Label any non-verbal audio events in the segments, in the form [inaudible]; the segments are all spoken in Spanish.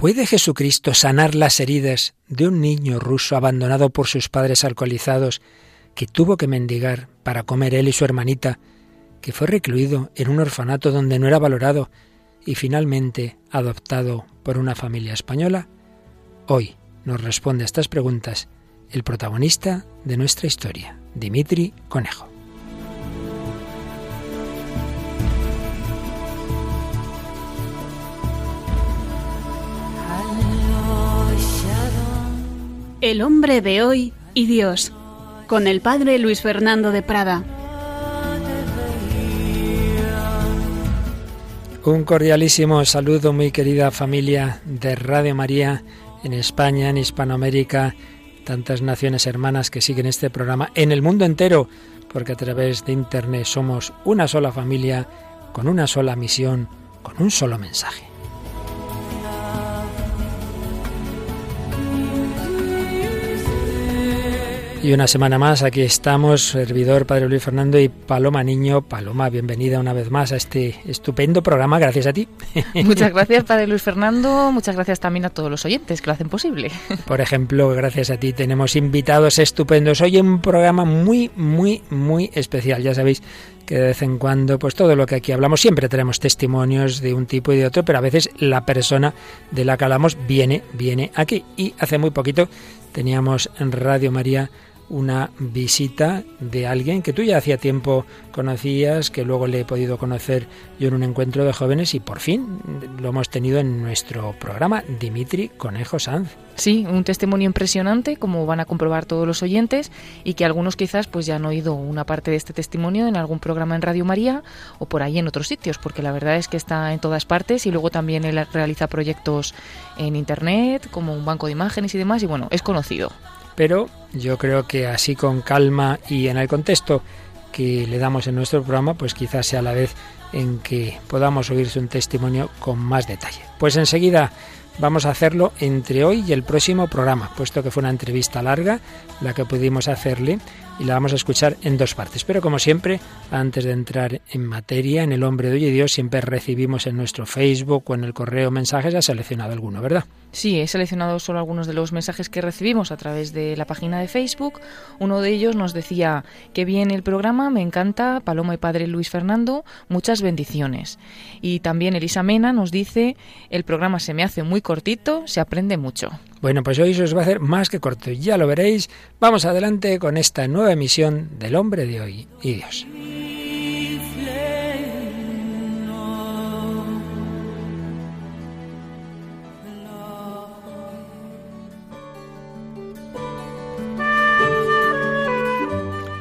¿Puede Jesucristo sanar las heridas de un niño ruso abandonado por sus padres alcoholizados que tuvo que mendigar para comer él y su hermanita, que fue recluido en un orfanato donde no era valorado y finalmente adoptado por una familia española? Hoy nos responde a estas preguntas el protagonista de nuestra historia, Dimitri Conejo. El hombre de hoy y Dios, con el padre Luis Fernando de Prada. Un cordialísimo saludo, muy querida familia de Radio María en España, en Hispanoamérica, tantas naciones hermanas que siguen este programa en el mundo entero, porque a través de Internet somos una sola familia, con una sola misión, con un solo mensaje. Y una semana más, aquí estamos, servidor Padre Luis Fernando y Paloma Niño. Paloma, bienvenida una vez más a este estupendo programa, gracias a ti. [laughs] Muchas gracias, Padre Luis Fernando. Muchas gracias también a todos los oyentes que lo hacen posible. [laughs] Por ejemplo, gracias a ti tenemos invitados estupendos. Hoy un programa muy, muy, muy especial. Ya sabéis que de vez en cuando, pues todo lo que aquí hablamos, siempre tenemos testimonios de un tipo y de otro, pero a veces la persona de la que hablamos viene, viene aquí. Y hace muy poquito teníamos en Radio María una visita de alguien que tú ya hacía tiempo conocías, que luego le he podido conocer yo en un encuentro de jóvenes y por fin lo hemos tenido en nuestro programa, Dimitri Conejo Sanz. Sí, un testimonio impresionante, como van a comprobar todos los oyentes, y que algunos quizás pues ya han oído una parte de este testimonio en algún programa en Radio María o por ahí en otros sitios, porque la verdad es que está en todas partes y luego también él realiza proyectos en Internet, como un banco de imágenes y demás, y bueno, es conocido pero yo creo que así con calma y en el contexto que le damos en nuestro programa, pues quizás sea la vez en que podamos oírse un testimonio con más detalle. Pues enseguida vamos a hacerlo entre hoy y el próximo programa, puesto que fue una entrevista larga la que pudimos hacerle y la vamos a escuchar en dos partes. Pero como siempre, antes de entrar en materia, en el hombre de hoy y Dios, siempre recibimos en nuestro Facebook o en el correo mensajes, ha seleccionado alguno, ¿verdad? Sí, he seleccionado solo algunos de los mensajes que recibimos a través de la página de Facebook. Uno de ellos nos decía, que bien el programa, me encanta, Paloma y Padre Luis Fernando, muchas bendiciones. Y también Elisa Mena nos dice, el programa se me hace muy cortito, se aprende mucho. Bueno, pues hoy se os va a hacer más que corto, ya lo veréis. Vamos adelante con esta nueva emisión del hombre de hoy y Dios.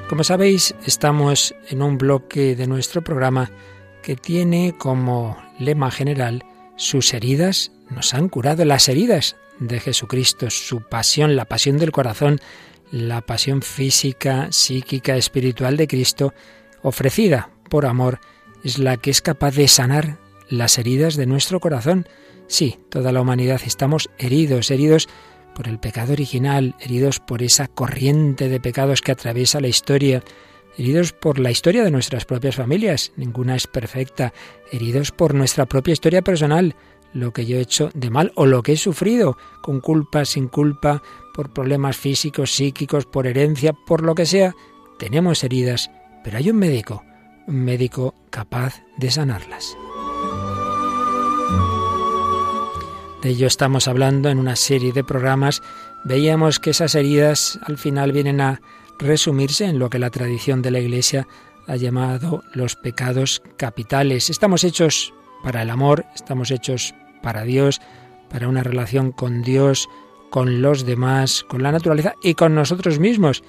Como sabéis, estamos en un bloque de nuestro programa que tiene como lema general sus heridas nos han curado las heridas de Jesucristo, su pasión, la pasión del corazón, la pasión física, psíquica, espiritual de Cristo, ofrecida por amor, es la que es capaz de sanar las heridas de nuestro corazón. Sí, toda la humanidad estamos heridos, heridos por el pecado original, heridos por esa corriente de pecados que atraviesa la historia, heridos por la historia de nuestras propias familias, ninguna es perfecta, heridos por nuestra propia historia personal, lo que yo he hecho de mal o lo que he sufrido, con culpa, sin culpa, por problemas físicos, psíquicos, por herencia, por lo que sea. Tenemos heridas, pero hay un médico, un médico capaz de sanarlas. De ello estamos hablando en una serie de programas. Veíamos que esas heridas al final vienen a resumirse en lo que la tradición de la Iglesia ha llamado los pecados capitales. Estamos hechos para el amor, estamos hechos para Dios, para una relación con Dios, con los demás, con la naturaleza y con nosotros mismos.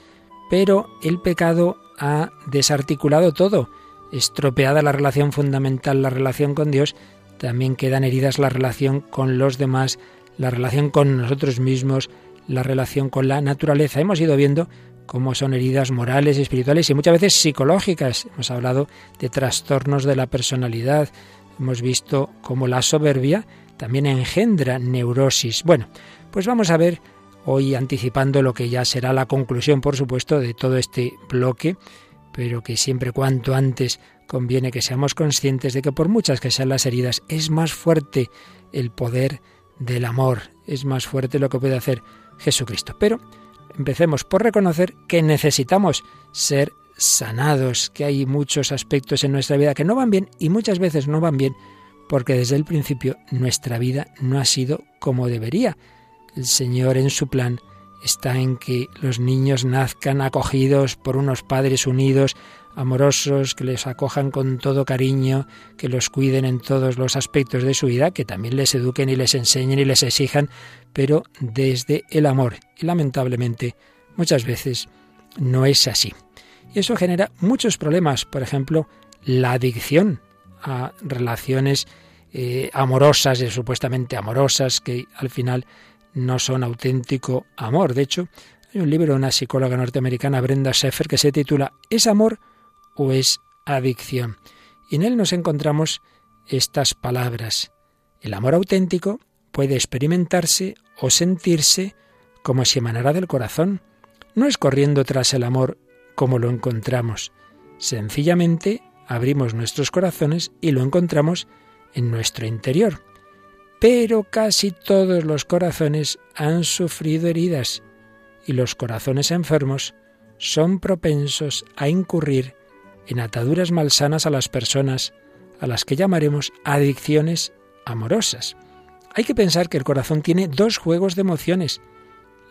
Pero el pecado ha desarticulado todo. Estropeada la relación fundamental, la relación con Dios, también quedan heridas la relación con los demás, la relación con nosotros mismos, la relación con la naturaleza. Hemos ido viendo cómo son heridas morales, espirituales y muchas veces psicológicas. Hemos hablado de trastornos de la personalidad, Hemos visto cómo la soberbia también engendra neurosis. Bueno, pues vamos a ver hoy anticipando lo que ya será la conclusión, por supuesto, de todo este bloque, pero que siempre cuanto antes conviene que seamos conscientes de que por muchas que sean las heridas, es más fuerte el poder del amor. Es más fuerte lo que puede hacer Jesucristo. Pero empecemos por reconocer que necesitamos ser sanados, que hay muchos aspectos en nuestra vida que no van bien y muchas veces no van bien porque desde el principio nuestra vida no ha sido como debería. El Señor en su plan está en que los niños nazcan acogidos por unos padres unidos, amorosos, que les acojan con todo cariño, que los cuiden en todos los aspectos de su vida, que también les eduquen y les enseñen y les exijan, pero desde el amor. Y lamentablemente muchas veces no es así. Y eso genera muchos problemas, por ejemplo, la adicción a relaciones eh, amorosas y supuestamente amorosas que al final no son auténtico amor. De hecho, hay un libro de una psicóloga norteamericana, Brenda Sheffer, que se titula ¿Es amor o es adicción? Y en él nos encontramos estas palabras. El amor auténtico puede experimentarse o sentirse como si emanara del corazón. No es corriendo tras el amor como lo encontramos. Sencillamente abrimos nuestros corazones y lo encontramos en nuestro interior. Pero casi todos los corazones han sufrido heridas y los corazones enfermos son propensos a incurrir en ataduras malsanas a las personas, a las que llamaremos adicciones amorosas. Hay que pensar que el corazón tiene dos juegos de emociones.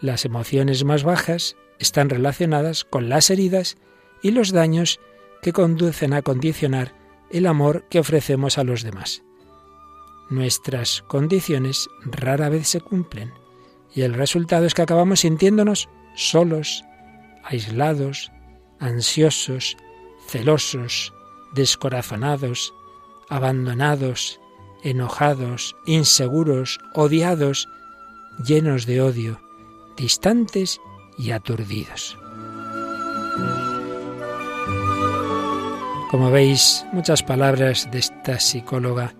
Las emociones más bajas están relacionadas con las heridas y los daños que conducen a condicionar el amor que ofrecemos a los demás. Nuestras condiciones rara vez se cumplen y el resultado es que acabamos sintiéndonos solos, aislados, ansiosos, celosos, descorazonados, abandonados, enojados, inseguros, odiados, llenos de odio, distantes y aturdidos. Como veis, muchas palabras de esta psicóloga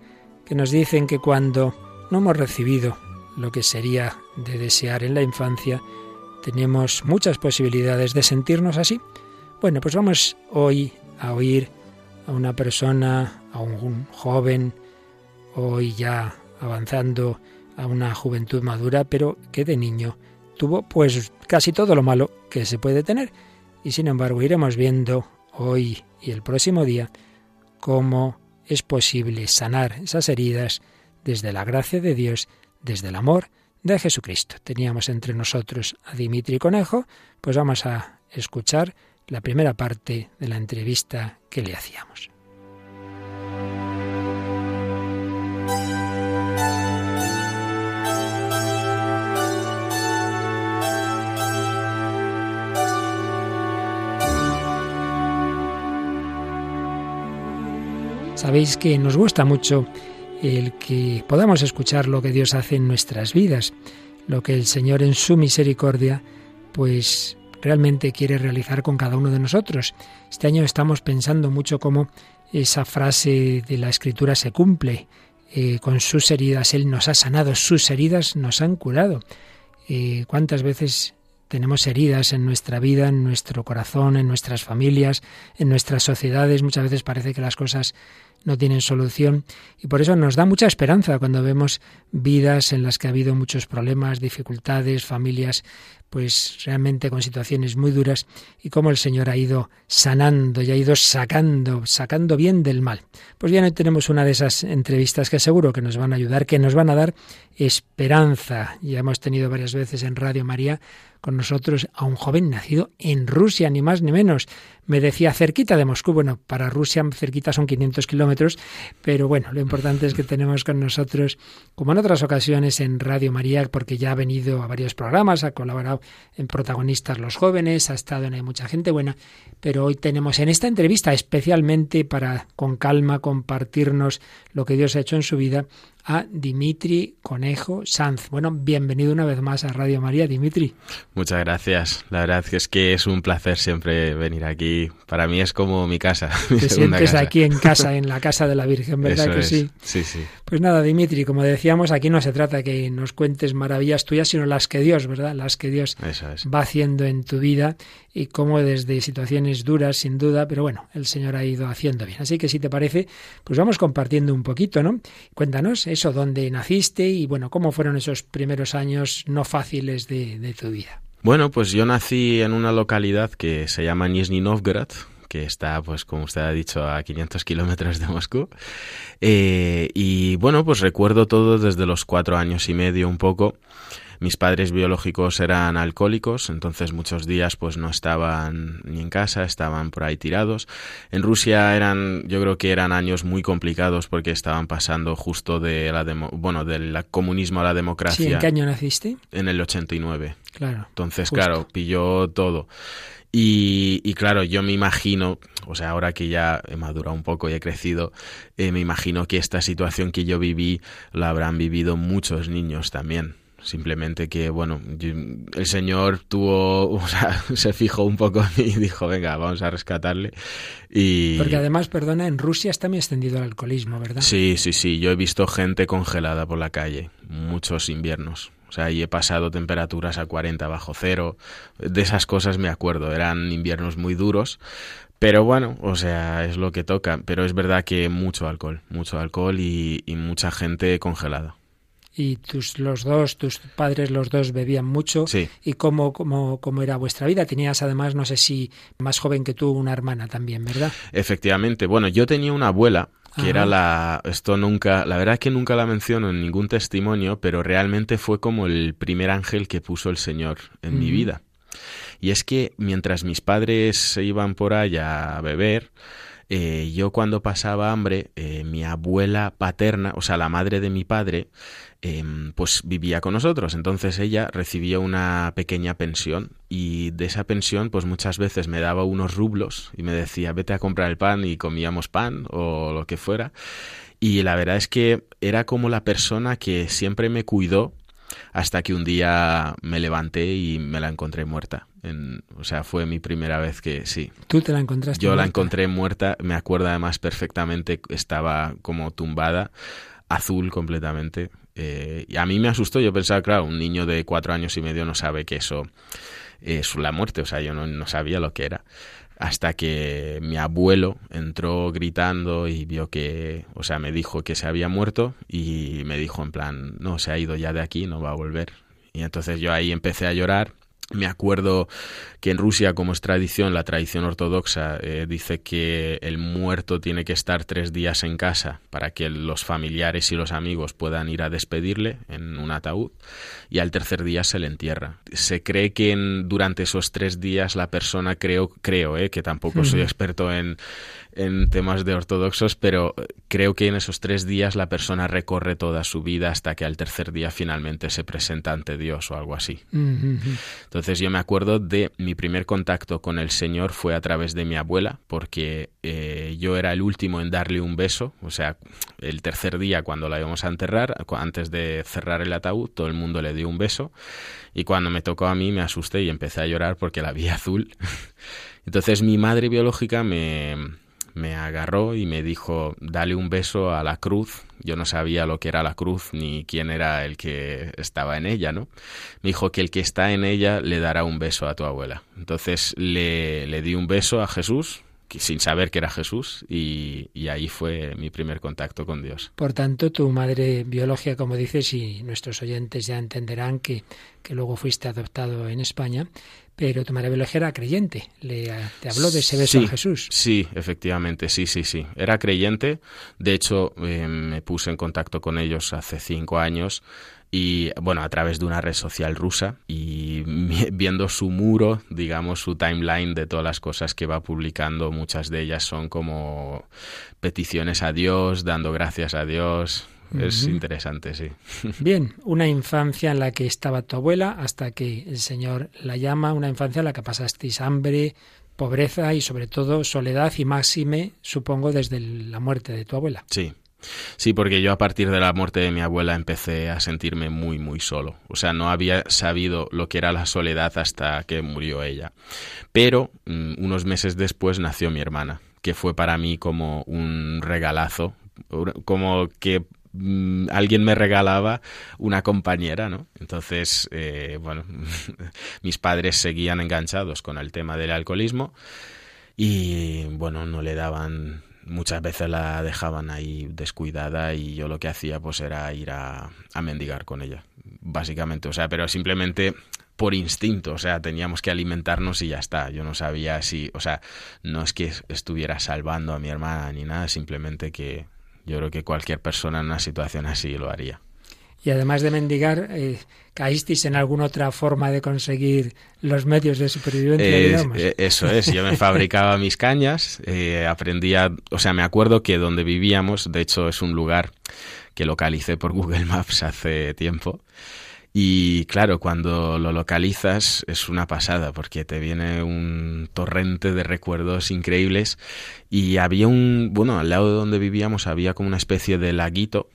que nos dicen que cuando no hemos recibido lo que sería de desear en la infancia, tenemos muchas posibilidades de sentirnos así. Bueno, pues vamos hoy a oír a una persona, a un joven, hoy ya avanzando a una juventud madura, pero que de niño tuvo pues casi todo lo malo que se puede tener. Y sin embargo iremos viendo hoy y el próximo día cómo es posible sanar esas heridas desde la gracia de Dios, desde el amor de Jesucristo. Teníamos entre nosotros a Dimitri Conejo, pues vamos a escuchar la primera parte de la entrevista que le hacíamos. Sabéis que nos gusta mucho el que podamos escuchar lo que Dios hace en nuestras vidas, lo que el Señor en su misericordia pues realmente quiere realizar con cada uno de nosotros. Este año estamos pensando mucho cómo esa frase de la Escritura se cumple. Eh, con sus heridas Él nos ha sanado, sus heridas nos han curado. Eh, ¿Cuántas veces tenemos heridas en nuestra vida, en nuestro corazón, en nuestras familias, en nuestras sociedades? Muchas veces parece que las cosas no tienen solución y por eso nos da mucha esperanza cuando vemos vidas en las que ha habido muchos problemas, dificultades, familias pues realmente con situaciones muy duras y cómo el Señor ha ido sanando y ha ido sacando, sacando bien del mal. Pues bien, hoy tenemos una de esas entrevistas que seguro que nos van a ayudar, que nos van a dar esperanza. Ya hemos tenido varias veces en Radio María con nosotros a un joven nacido en Rusia, ni más ni menos. Me decía cerquita de Moscú. Bueno, para Rusia cerquita son 500 kilómetros, pero bueno, lo importante es que tenemos con nosotros, como en otras ocasiones en Radio María, porque ya ha venido a varios programas, ha colaborado en protagonistas los jóvenes, ha estado en hay mucha gente buena, pero hoy tenemos en esta entrevista especialmente para con calma compartirnos lo que Dios ha hecho en su vida a Dimitri Conejo Sanz. Bueno, bienvenido una vez más a Radio María, Dimitri. Muchas gracias. La verdad es que es un placer siempre venir aquí. Para mí es como mi casa. [laughs] Te sientes aquí en casa, en la casa de la Virgen, ¿verdad que sí? Sí, sí. Pues nada, Dimitri, como decíamos, aquí no se trata que nos cuentes maravillas tuyas, sino las que Dios, ¿verdad? Las que Dios va haciendo en tu vida y cómo desde situaciones duras, sin duda, pero bueno, el Señor ha ido haciendo bien. Así que si te parece, pues vamos compartiendo un poquito, ¿no? Cuéntanos eso, dónde naciste y bueno, cómo fueron esos primeros años no fáciles de, tu vida. Bueno, pues yo nací en una localidad que se llama Nizhny Novgorod, que está, pues como usted ha dicho, a 500 kilómetros de Moscú. Eh, y bueno, pues recuerdo todo desde los cuatro años y medio un poco. Mis padres biológicos eran alcohólicos, entonces muchos días pues no estaban ni en casa, estaban por ahí tirados. En Rusia eran, yo creo que eran años muy complicados porque estaban pasando justo de la bueno, del comunismo a la democracia. ¿Sí, ¿En qué año naciste? En el 89. Claro. Entonces, claro, pilló todo. Y, y, claro, yo me imagino, o sea, ahora que ya he madurado un poco y he crecido, eh, me imagino que esta situación que yo viví la habrán vivido muchos niños también. Simplemente que, bueno, el Señor tuvo, [laughs] o sea, se fijó un poco en mí y dijo, venga, vamos a rescatarle. Y... Porque además, perdona, en Rusia está muy extendido el alcoholismo, ¿verdad? Sí, sí, sí. Yo he visto gente congelada por la calle, muchos inviernos. O sea, y he pasado temperaturas a 40 bajo cero. De esas cosas me acuerdo. Eran inviernos muy duros. Pero bueno, o sea, es lo que toca. Pero es verdad que mucho alcohol, mucho alcohol y, y mucha gente congelada y tus los dos, tus padres los dos bebían mucho. Sí. ¿Y cómo, cómo, cómo era vuestra vida? Tenías además, no sé si más joven que tú, una hermana también, ¿verdad? Efectivamente. Bueno, yo tenía una abuela que era la esto nunca la verdad es que nunca la menciono en ningún testimonio pero realmente fue como el primer ángel que puso el señor en mi vida y es que mientras mis padres se iban por allá a beber eh, yo cuando pasaba hambre eh, mi abuela paterna o sea la madre de mi padre Em, pues vivía con nosotros. Entonces ella recibía una pequeña pensión y de esa pensión pues muchas veces me daba unos rublos y me decía vete a comprar el pan y comíamos pan o lo que fuera. Y la verdad es que era como la persona que siempre me cuidó hasta que un día me levanté y me la encontré muerta. En, o sea, fue mi primera vez que sí. ¿Tú te la encontraste? Yo la encontré muerta, me acuerdo además perfectamente, estaba como tumbada, azul completamente, eh, y a mí me asustó, yo pensaba, claro, un niño de cuatro años y medio no sabe que eso es la muerte, o sea, yo no, sabía lo que era. Hasta que mi abuelo entró gritando y vio que, o sea, me dijo que se había muerto y me dijo en plan, no, se ha ido ya de aquí, no va a volver. Y entonces yo ahí empecé a llorar me acuerdo que en Rusia, como es tradición, la tradición ortodoxa eh, dice que el muerto tiene que estar tres días en casa para que los familiares y los amigos puedan ir a despedirle en un ataúd y al tercer día se le entierra. Se cree que en, durante esos tres días la persona, creo, creo eh, que tampoco soy experto en, en temas de ortodoxos, pero creo que en esos tres días la persona recorre toda su vida hasta que al tercer día finalmente se presenta ante Dios o algo así. Entonces yo me acuerdo de mi primer contacto con el Señor fue a través de mi abuela, porque eh, yo era el último en darle un beso, o sea, el tercer día cuando la íbamos a enterrar, antes de cerrar el ataúd, todo el mundo le dio un beso y cuando me tocó a mí me asusté y empecé a llorar porque la vi [laughs] azul. Entonces mi madre biológica me, me agarró y me dijo, dale un beso a la cruz. Yo no sabía lo que era la cruz ni quién era el que estaba en ella, ¿no? Me dijo que el que está en ella le dará un beso a tu abuela. Entonces le, le di un beso a Jesús, sin saber que era Jesús y, y, ahí fue mi primer contacto con Dios. Por tanto, tu madre biológica, como dices, y nuestros oyentes ya entenderán que, que luego fuiste adoptado en España, pero tu madre biológica era creyente. Le, te habló de ese beso a Jesús. Sí, efectivamente, sí, sí, sí. Era creyente. De hecho, eh, me puse en contacto con ellos hace cinco años y bueno, a través de una red social rusa y [laughs] viendo su muro, digamos, su timeline de todas las cosas que va publicando, muchas de ellas son como peticiones a Dios, dando gracias a Dios, es interesante, sí. [laughs] Bien, una infancia en la que estaba tu abuela hasta que el Señor la llama, una infancia en la que pasasteis hambre, pobreza y sobre todo soledad y máxime, supongo, desde la muerte de tu abuela. Sí. Sí, porque yo a partir de la muerte de mi abuela empecé a sentirme muy, muy solo. O sea, no había sabido lo que era la soledad hasta que murió ella. Pero mm, unos meses después nació mi hermana, que fue para mí como un regalazo, como que Mm, alguien me regalaba una compañera, ¿no? Entonces, eh, bueno, [laughs] mis padres seguían enganchados con el tema del alcoholismo y, bueno, no le daban muchas veces la dejaban ahí descuidada y yo lo que hacía pues era ir a, a mendigar con ella, básicamente. O sea, pero simplemente por instinto, o sea, teníamos que alimentarnos y ya está. Yo no sabía si, o sea, no es que estuviera salvando a mi hermana ni nada, simplemente que yo creo que cualquier persona en una situación así lo haría. Y además de mendigar, eh, ¿caísteis en alguna otra forma de conseguir los medios de supervivencia? digamos? Eh, eso es, yo me [laughs] fabricaba mis cañas, eh, aprendía, o sea, me acuerdo que donde vivíamos, de hecho es un lugar que localicé por Google Maps hace tiempo, y claro, cuando lo localizas es una pasada porque te viene un torrente de recuerdos increíbles. Y había un, bueno, al lado de donde vivíamos había como una especie de laguito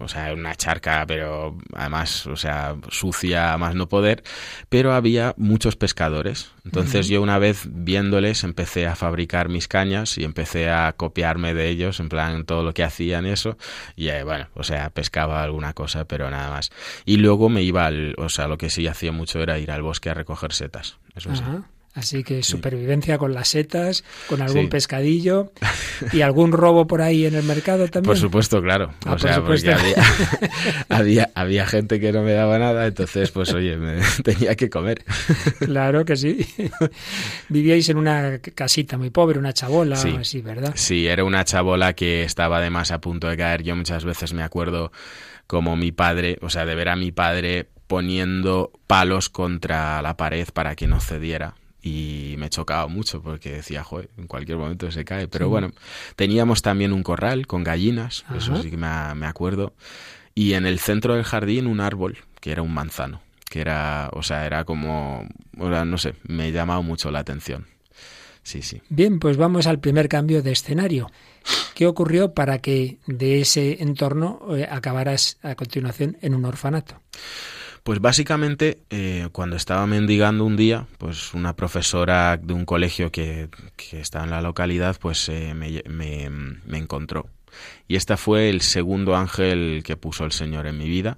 o sea, una charca, pero además, o sea, sucia más no poder, pero había muchos pescadores. Entonces yo una vez viéndoles empecé a fabricar mis cañas y empecé a copiarme de ellos, en plan todo lo que hacían eso, y eh, bueno, o sea, pescaba alguna cosa, pero nada más. Y luego me iba al, o sea, lo que sí hacía mucho era ir al bosque a recoger setas, eso sí. Así que supervivencia con las setas, con algún pescadillo [laughs] y algún robo por ahí en el mercado también. Por supuesto, claro. Ah, o sea, porque [laughs] había, había, gente que no me daba nada, entonces, pues oye, me [laughs] tenía que comer. Claro que sí. Vivíais en una casita muy pobre, una chabola, sí. así, ¿verdad? Sí, era una chabola que estaba además a punto de caer. Yo muchas veces me acuerdo como mi padre, o sea, de ver a mi padre poniendo palos contra la pared para que no cediera y me chocaba mucho porque decía, joder, en cualquier momento se cae. Pero bueno, teníamos también un corral con gallinas, eso sí que me, acuerdo, y en el centro del jardín un árbol que era un manzano, que era, o sea, era como, o no sé, me llamaba mucho la atención. Sí, sí. Bien, pues vamos al primer cambio de escenario. ¿Qué ocurrió para que de ese entorno eh, acabaras a continuación en un orfanato? Pues básicamente, eh, cuando estaba mendigando un día, pues una profesora de un colegio que, que está en la localidad, pues eh, me, me, encontró. Y este fue el segundo ángel que puso el Señor en mi vida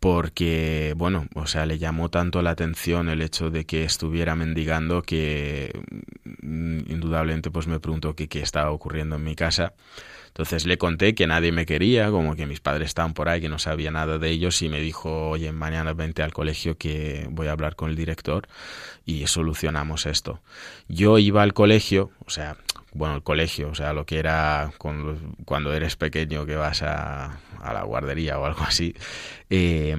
porque, bueno, o sea, le llamó tanto la atención el hecho de que estuviera mendigando que mm, indudablemente pues me preguntó qué estaba ocurriendo en mi casa entonces le conté que nadie me quería, como que mis padres estaban por ahí, que no sabía nada de ellos y me dijo, oye, mañana vente al colegio que voy a hablar con el director y solucionamos esto. Yo iba al colegio, o sea, bueno, el colegio, o sea, lo que era cuando eres pequeño que vas a, a la guardería o algo así. Eh,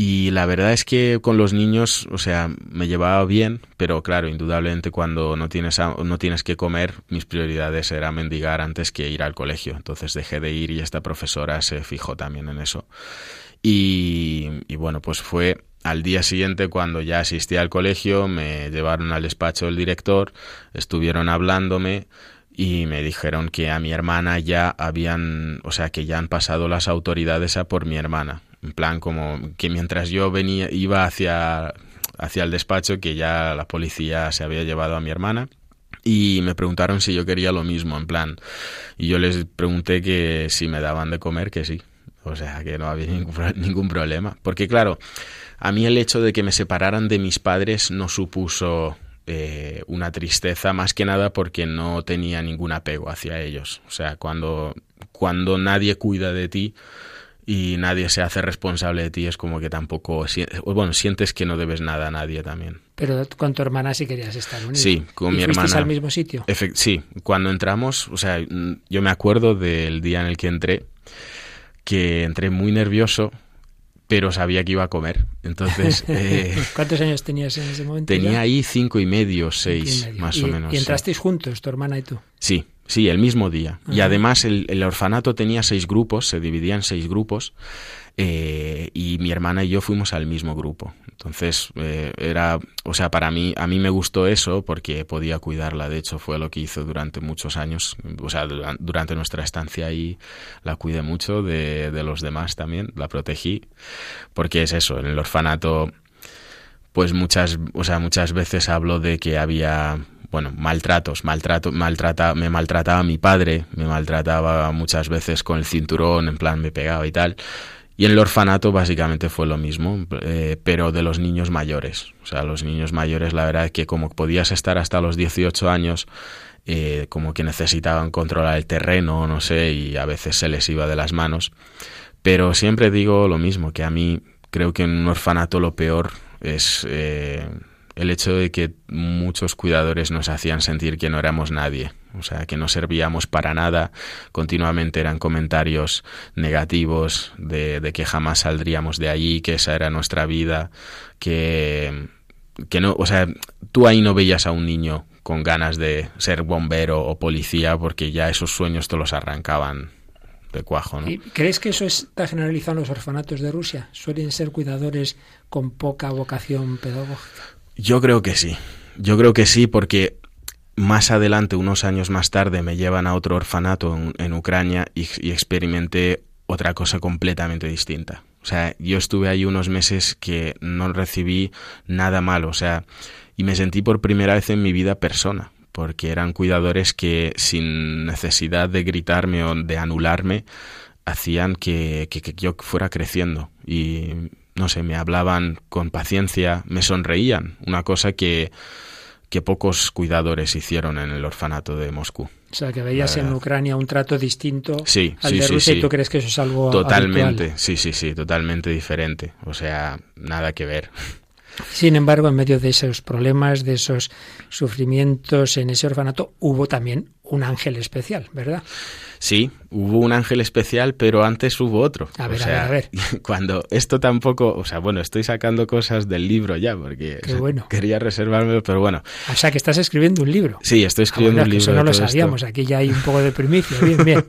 y la verdad es que con los niños, o sea, me llevaba bien, pero claro, indudablemente cuando no tienes, no tienes que comer, mis prioridades eran mendigar antes que ir al colegio. Entonces dejé de ir y esta profesora se fijó también en eso. Y, y bueno, pues fue al día siguiente, cuando ya asistí al colegio, me llevaron al despacho del director, estuvieron hablándome y me dijeron que a mi hermana ya habían, o sea, que ya han pasado las autoridades a por mi hermana en plan como que mientras yo venía iba hacia hacia el despacho que ya la policía se había llevado a mi hermana y me preguntaron si yo quería lo mismo en plan y yo les pregunté que si me daban de comer que sí. O sea que no había [laughs] ningún, problema. Porque claro a mí el hecho de que me separaran de mis padres no supuso eh, una tristeza más que nada porque no tenía ningún apego hacia ellos. O sea cuando cuando nadie cuida de ti y nadie se hace responsable de ti, es como que tampoco, bueno, sientes que no debes nada a nadie también. Pero con tu hermana sí querías estar unido. Sí, con mi hermana. al mismo sitio? sí, cuando entramos, o sea, yo me acuerdo del día en el que entré, que entré muy nervioso, pero sabía que iba a comer. Entonces... [laughs] Eh, ¿Cuántos años tenías en ese momento? Tenía ahí cinco y medio, seis, más o menos. ¿Y entrasteis juntos, tu hermana y tú? Sí, Sí, el mismo día. Y además el, orfanato tenía seis grupos, se dividía en seis grupos, eh, y mi hermana y yo fuimos al mismo grupo. Entonces, eh, era, o sea, para mí, a mí me gustó eso porque podía cuidarla. De hecho, fue lo que hizo durante muchos años, o sea, durante nuestra estancia ahí la cuidé mucho de, de los demás también, la protegí, porque es eso, en el orfanato, pues muchas, o sea, muchas veces hablo de que había bueno, maltratos, maltrato, maltrata, me maltrataba mi padre, me maltrataba muchas veces con el cinturón, en plan me pegaba y tal. Y en el orfanato básicamente fue lo mismo, eh, pero de los niños mayores. O sea, los niños mayores, la verdad es que como podías estar hasta los 18 años eh, como que necesitaban controlar el terreno, no sé, y a veces se les iba de las manos. Pero siempre digo lo mismo, que a mí creo que en un orfanato lo peor es eh, el hecho de que muchos cuidadores nos hacían sentir que no éramos nadie, o sea, que no servíamos para nada, continuamente eran comentarios negativos de, que jamás saldríamos de allí, que esa era nuestra vida, que, que no, o sea, tú ahí no veías a un niño con ganas de ser bombero o policía porque ya esos sueños te los arrancaban de cuajo. ¿no? ¿Y ¿Crees que eso está generalizado en los orfanatos de Rusia? ¿Suelen ser cuidadores con poca vocación pedagógica? Yo creo que sí. Yo creo que sí porque más adelante, unos años más tarde, me llevan a otro orfanato en, Ucrania y, y, experimenté otra cosa completamente distinta. O sea, yo estuve ahí unos meses que no recibí nada malo. O sea, y me sentí por primera vez en mi vida persona, porque eran cuidadores que sin necesidad de gritarme o de anularme, hacían que, que, que yo fuera creciendo y no sé, me hablaban con paciencia, me sonreían, una cosa que, que pocos cuidadores hicieron en el orfanato de Moscú. O sea, que veías en Ucrania un trato distinto sí, al sí, de Rusia sí, y tú crees que eso es algo Totalmente, habitual. sí, sí, sí, totalmente diferente. O sea, nada que ver. Sin embargo, en medio de esos problemas, de esos sufrimientos en ese orfanato, hubo también un ángel especial, ¿verdad? Sí, hubo un ángel especial, pero antes hubo otro. A ver, o sea, a ver, a ver. [laughs] Cuando esto tampoco, o sea, bueno, estoy sacando cosas del libro ya, porque Qué [laughs] bueno. quería reservármelo, pero bueno. O sea, que estás escribiendo un libro. Sí, estoy escribiendo ah, bueno, un libro. Eso no lo sabíamos, esto. aquí ya hay un poco de primicia. Bien, [laughs] bien.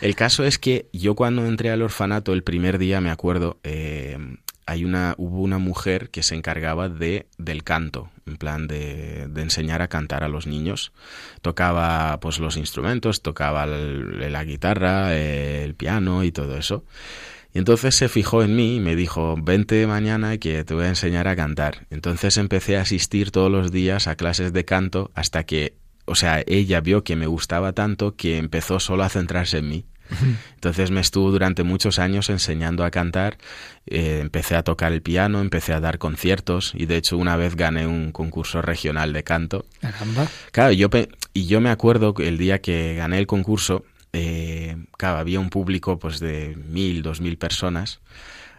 El caso es que yo cuando entré al orfanato el primer día, me acuerdo, eh, hay una, hubo una mujer que se encargaba de, del canto, en plan de, enseñar a cantar a los niños. Tocaba pues los instrumentos, tocaba la guitarra, el piano y todo eso. Y entonces se fijó en mí y me dijo, vente mañana que te voy a enseñar a cantar. Entonces empecé a asistir todos los días a clases de canto hasta que, o sea, ella vio que me gustaba tanto que empezó solo a centrarse en mí. [laughs] Entonces me estuvo durante muchos años enseñando a cantar, eh, empecé a tocar el piano, empecé a dar conciertos y de hecho una vez gané un concurso regional de canto. Caramba. Claro, yo y yo me acuerdo el día que gané el concurso, eh, claro, había un público pues de mil, dos mil personas.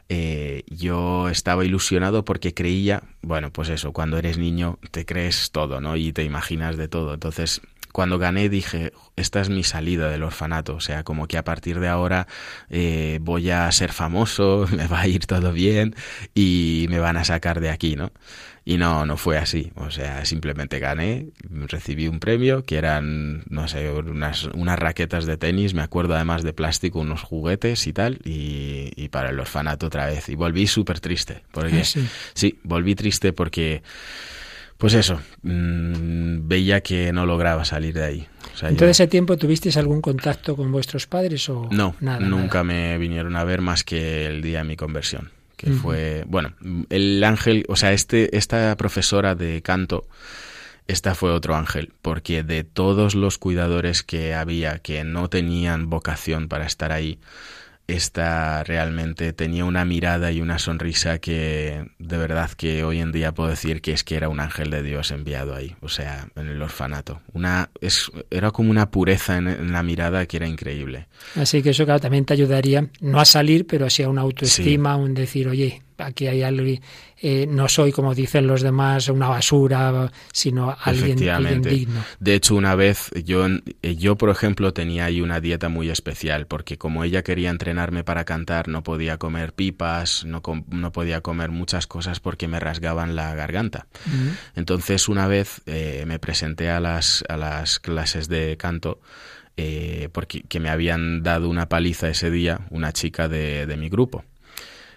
Eh, yo estaba ilusionado porque creía, bueno, pues eso, cuando eres niño te crees todo, ¿no? Y te imaginas de todo. Entonces cuando gané dije, esta es mi salida del orfanato, o sea, como que a partir de ahora eh, voy a ser famoso, [laughs] me va a ir todo bien y me van a sacar de aquí, ¿no? Y no, no fue así, o sea, simplemente gané, recibí un premio que eran, no sé, unas, unas raquetas de tenis, me acuerdo además de plástico, unos juguetes y tal, y, y para el orfanato otra vez. Y volví súper triste, porque Ah, sí. sí, volví triste porque... Pues eso, mmm, veía que no lograba salir de ahí. O sea, ¿En todo ese tiempo tuvisteis algún contacto con vuestros padres o no? nada? nunca nada? me vinieron a ver más que el día de mi conversión, que uh -huh. fue, bueno, el ángel, o sea, este, esta profesora de canto, esta fue otro ángel, porque de todos los cuidadores que había que no tenían vocación para estar ahí, esta realmente tenía una mirada y una sonrisa que de verdad que hoy en día puedo decir que es que era un ángel de Dios enviado ahí, o sea, en el orfanato. Una, es, era como una pureza en, en la mirada que era increíble. Así que eso claro, también te ayudaría, no a salir, pero sí a una autoestima, sí. un decir, oye, aquí hay alguien, eh, no soy como dicen los demás una basura, sino alguien, alguien, digno. De hecho, una vez yo, yo, por ejemplo, tenía ahí una dieta muy especial, porque como ella quería entrenarme para cantar, no podía comer pipas, no, no podía comer muchas cosas porque me rasgaban la garganta. Uh -huh. Entonces, una vez eh, me presenté a las, a las clases de canto. Eh, porque que me habían dado una paliza ese día una chica de, de mi grupo.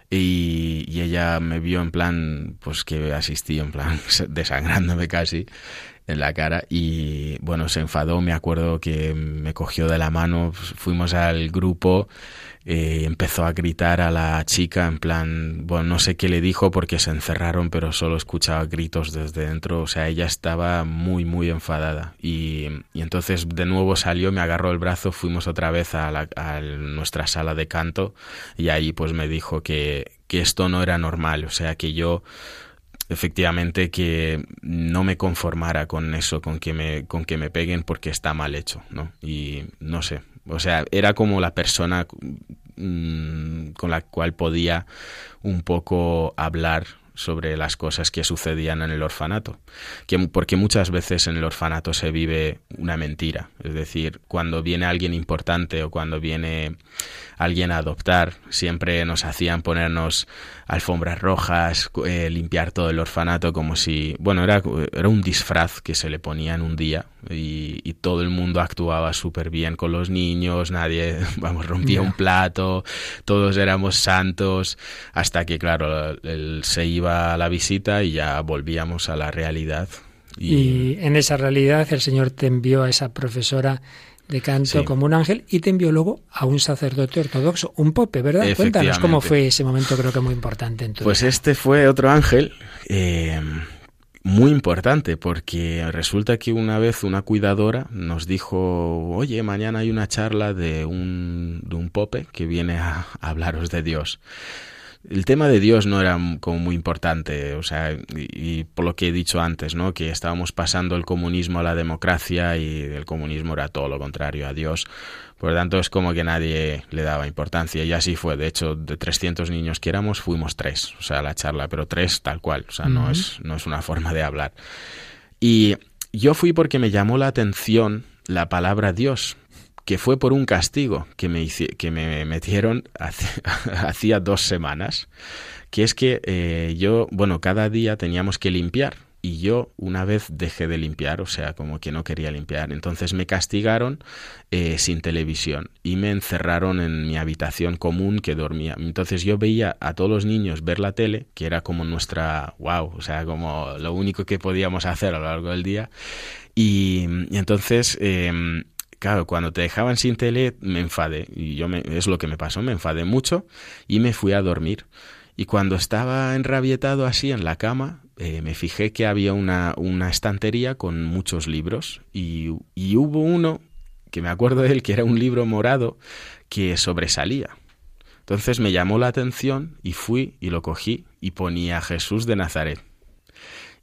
Y, y, ella me vio en plan, pues que asistí en plan [laughs] desangrándome casi en la cara y bueno, se enfadó, me acuerdo que me cogió de la mano, fuimos al grupo, eh, empezó a gritar a la chica en plan, bueno, no sé qué le dijo porque se encerraron, pero solo escuchaba gritos desde dentro, o sea, ella estaba muy, muy enfadada. Y, entonces de nuevo salió, me agarró el brazo, fuimos otra vez a, la, a nuestra sala de canto. Y ahí pues me dijo que, que esto no era normal, o sea, que yo efectivamente que no me conformara con eso, con que me, con que me peguen porque está mal hecho, ¿no? Y no sé, o sea, era como la persona mm, con la cual podía un poco hablar sobre las cosas que sucedían en el orfanato. Que, porque muchas veces en el orfanato se vive una mentira. Es decir, cuando viene alguien importante o cuando viene alguien a adoptar, siempre nos hacían ponernos alfombras rojas, eh, limpiar todo el orfanato como si, bueno, era, era un disfraz que se le ponía en un día y, todo el mundo actuaba súper bien con los niños, nadie, [laughs] vamos, rompía un plato, todos éramos santos, hasta que, claro, él se iba a la visita y ya volvíamos a la realidad. y en esa realidad el Señor te envió a esa profesora de canto como un ángel y te envió luego a un sacerdote ortodoxo, un pope, ¿verdad? Cuéntanos cómo fue ese momento, creo que muy importante en tu Pues este fue otro ángel eh, muy importante porque resulta que una vez una cuidadora nos dijo, oye, mañana hay una charla de un, de un pope que viene a hablaros de Dios el tema de Dios no era como muy importante, o sea, y, por lo que he dicho antes, ¿no? Que estábamos pasando el comunismo a la democracia y el comunismo era todo lo contrario a Dios. Por lo tanto, es como que nadie le daba importancia y así fue. De hecho, de 300 niños que éramos, fuimos tres, o sea, la charla, pero tres tal cual, o sea, no, es, no es una forma de hablar. Y yo fui porque me llamó la atención la palabra Dios, que fue por un castigo que me, que me metieron [laughs] hacía dos semanas, que es que eh, yo, bueno, cada día teníamos que limpiar y yo una vez dejé de limpiar, o sea, como que no quería limpiar. Entonces me castigaron eh, sin televisión y me encerraron en mi habitación común que dormía. Entonces yo veía a todos los niños ver la tele, que era como nuestra, wow, o sea, como lo único que podíamos hacer a lo largo del día. Y, entonces... Em, claro, cuando te dejaban sin tele me enfadé y yo me, es lo que me pasó, me enfadé mucho y me fui a dormir. Y cuando estaba enrabietado así en la cama, eh, me fijé que había una, una estantería con muchos libros y, y, hubo uno que me acuerdo de él que era un libro morado que sobresalía. Entonces me llamó la atención y fui y lo cogí y ponía Jesús de Nazaret.